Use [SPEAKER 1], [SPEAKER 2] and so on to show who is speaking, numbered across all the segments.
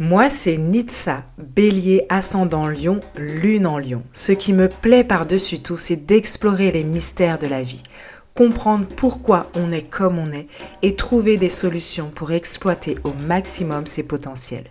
[SPEAKER 1] Moi, c'est Nitsa, bélier ascendant lion, lune en lion. Ce qui me plaît par-dessus tout, c'est d'explorer les mystères de la vie, comprendre pourquoi on est comme on est et trouver des solutions pour exploiter au maximum ses potentiels.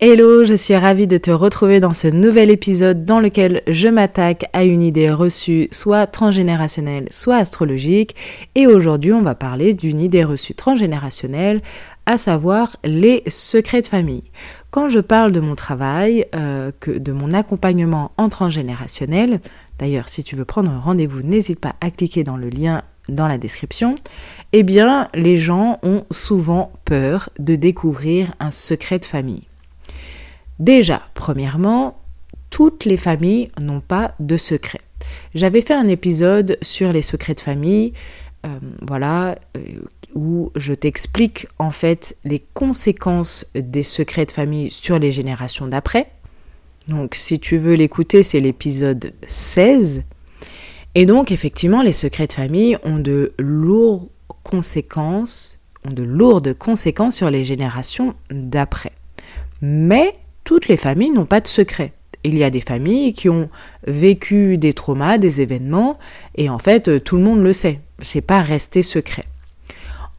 [SPEAKER 1] Hello, je suis ravie de te retrouver dans ce nouvel épisode dans lequel je m'attaque à une idée reçue soit transgénérationnelle, soit astrologique. Et aujourd'hui, on va parler d'une idée reçue transgénérationnelle, à savoir les secrets de famille. Quand je parle de mon travail, euh, que de mon accompagnement en transgénérationnel, d'ailleurs, si tu veux prendre un rendez-vous, n'hésite pas à cliquer dans le lien dans la description, eh bien, les gens ont souvent peur de découvrir un secret de famille. Déjà, premièrement, toutes les familles n'ont pas de secrets. J'avais fait un épisode sur les secrets de famille, euh, voilà, euh, où je t'explique en fait les conséquences des secrets de famille sur les générations d'après. Donc, si tu veux l'écouter, c'est l'épisode 16. Et donc, effectivement, les secrets de famille ont de lourdes conséquences, ont de lourdes conséquences sur les générations d'après. Mais toutes les familles n'ont pas de secret. Il y a des familles qui ont vécu des traumas, des événements, et en fait, euh, tout le monde le sait. C'est pas resté secret.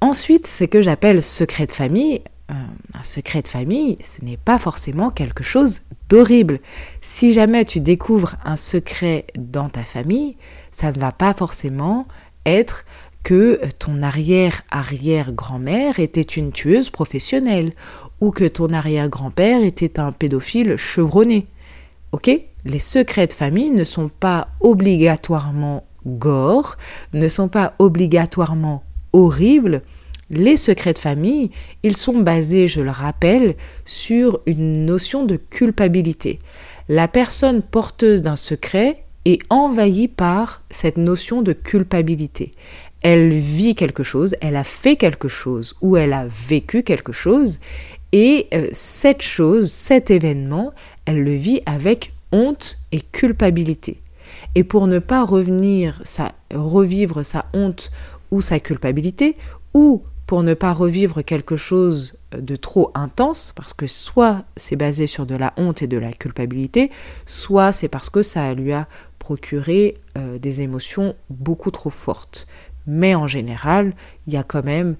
[SPEAKER 1] Ensuite, ce que j'appelle secret de famille, euh, un secret de famille, ce n'est pas forcément quelque chose d'horrible. Si jamais tu découvres un secret dans ta famille, ça ne va pas forcément être que ton arrière-arrière-grand-mère était une tueuse professionnelle ou que ton arrière-grand-père était un pédophile chevronné. Ok? Les secrets de famille ne sont pas obligatoirement gore, ne sont pas obligatoirement horribles. Les secrets de famille, ils sont basés, je le rappelle, sur une notion de culpabilité. La personne porteuse d'un secret est envahie par cette notion de culpabilité elle vit quelque chose, elle a fait quelque chose ou elle a vécu quelque chose et euh, cette chose, cet événement, elle le vit avec honte et culpabilité. Et pour ne pas revenir, sa, revivre sa honte ou sa culpabilité, ou pour ne pas revivre quelque chose de trop intense, parce que soit c'est basé sur de la honte et de la culpabilité, soit c'est parce que ça lui a procuré euh, des émotions beaucoup trop fortes mais en général, il y a quand même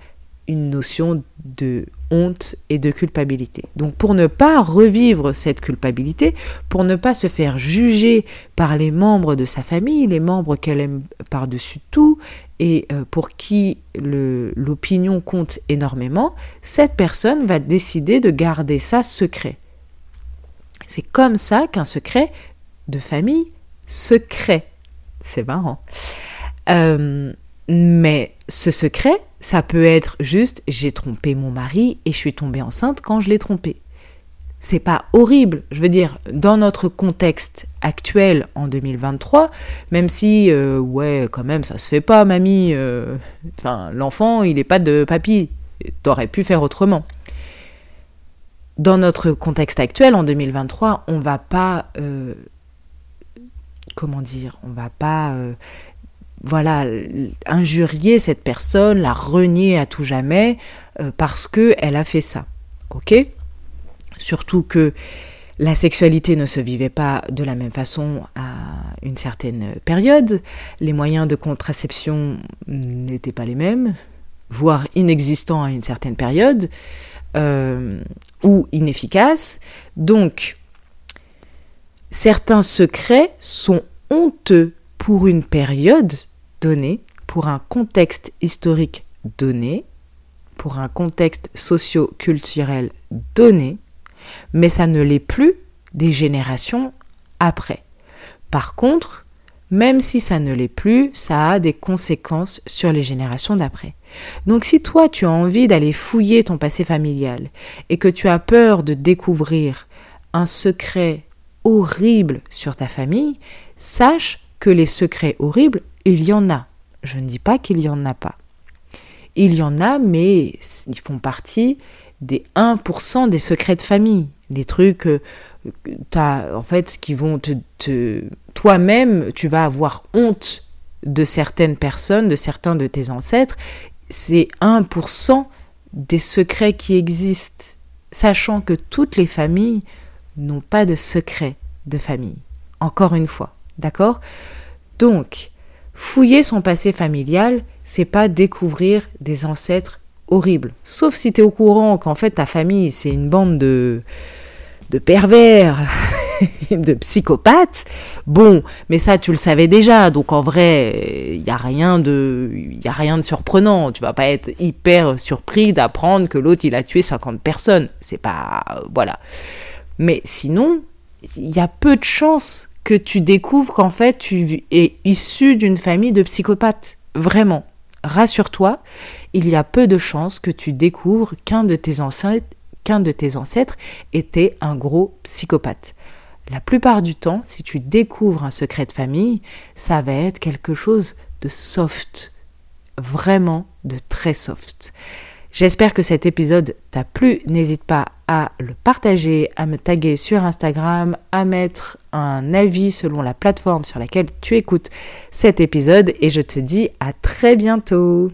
[SPEAKER 1] une notion de honte et de culpabilité. Donc pour ne pas revivre cette culpabilité, pour ne pas se faire juger par les membres de sa famille, les membres qu'elle aime par-dessus tout, et euh, pour qui l'opinion compte énormément, cette personne va décider de garder ça secret. C'est comme ça qu'un secret de famille secret. C'est marrant. Euh, mais ce secret, ça peut être juste j'ai trompé mon mari et je suis tombée enceinte quand je l'ai trompé. C'est pas horrible. Je veux dire, dans notre contexte actuel en 2023, même si, euh, ouais, quand même, ça se fait pas, mamie. Euh, l'enfant, il n'est pas de papy. T'aurais pu faire autrement. Dans notre contexte actuel, en 2023, on va pas. Comment dire On va pas voilà, injurier cette personne, la renier à tout jamais euh, parce que elle a fait ça. OK? Surtout que la sexualité ne se vivait pas de la même façon à une certaine période, les moyens de contraception n'étaient pas les mêmes, voire inexistants à une certaine période, euh, ou inefficaces. Donc, certains secrets sont honteux pour une période donné, pour un contexte historique donné, pour un contexte socio-culturel donné, mais ça ne l'est plus des générations après. Par contre, même si ça ne l'est plus, ça a des conséquences sur les générations d'après. Donc si toi tu as envie d'aller fouiller ton passé familial et que tu as peur de découvrir un secret horrible sur ta famille, sache que les secrets horribles, il y en a. Je ne dis pas qu'il n'y en a pas. Il y en a, mais ils font partie des 1% des secrets de famille. Les trucs, euh, as, en fait, qui vont te, te toi-même, tu vas avoir honte de certaines personnes, de certains de tes ancêtres. C'est 1% des secrets qui existent, sachant que toutes les familles n'ont pas de secret de famille. Encore une fois, d'accord? Donc, fouiller son passé familial, c'est pas découvrir des ancêtres horribles. Sauf si tu es au courant qu'en fait ta famille, c'est une bande de, de pervers, de psychopathes. Bon, mais ça tu le savais déjà, donc en vrai, il y a rien de y a rien de surprenant, tu vas pas être hyper surpris d'apprendre que l'autre il a tué 50 personnes, c'est pas voilà. Mais sinon, il y a peu de chances que tu découvres qu'en fait tu es issu d'une famille de psychopathes. Vraiment. Rassure-toi, il y a peu de chances que tu découvres qu'un de tes ancêtres qu'un de tes ancêtres était un gros psychopathe. La plupart du temps, si tu découvres un secret de famille, ça va être quelque chose de soft, vraiment de très soft. J'espère que cet épisode t'a plu. N'hésite pas à le partager, à me taguer sur Instagram, à mettre un avis selon la plateforme sur laquelle tu écoutes cet épisode et je te dis à très bientôt.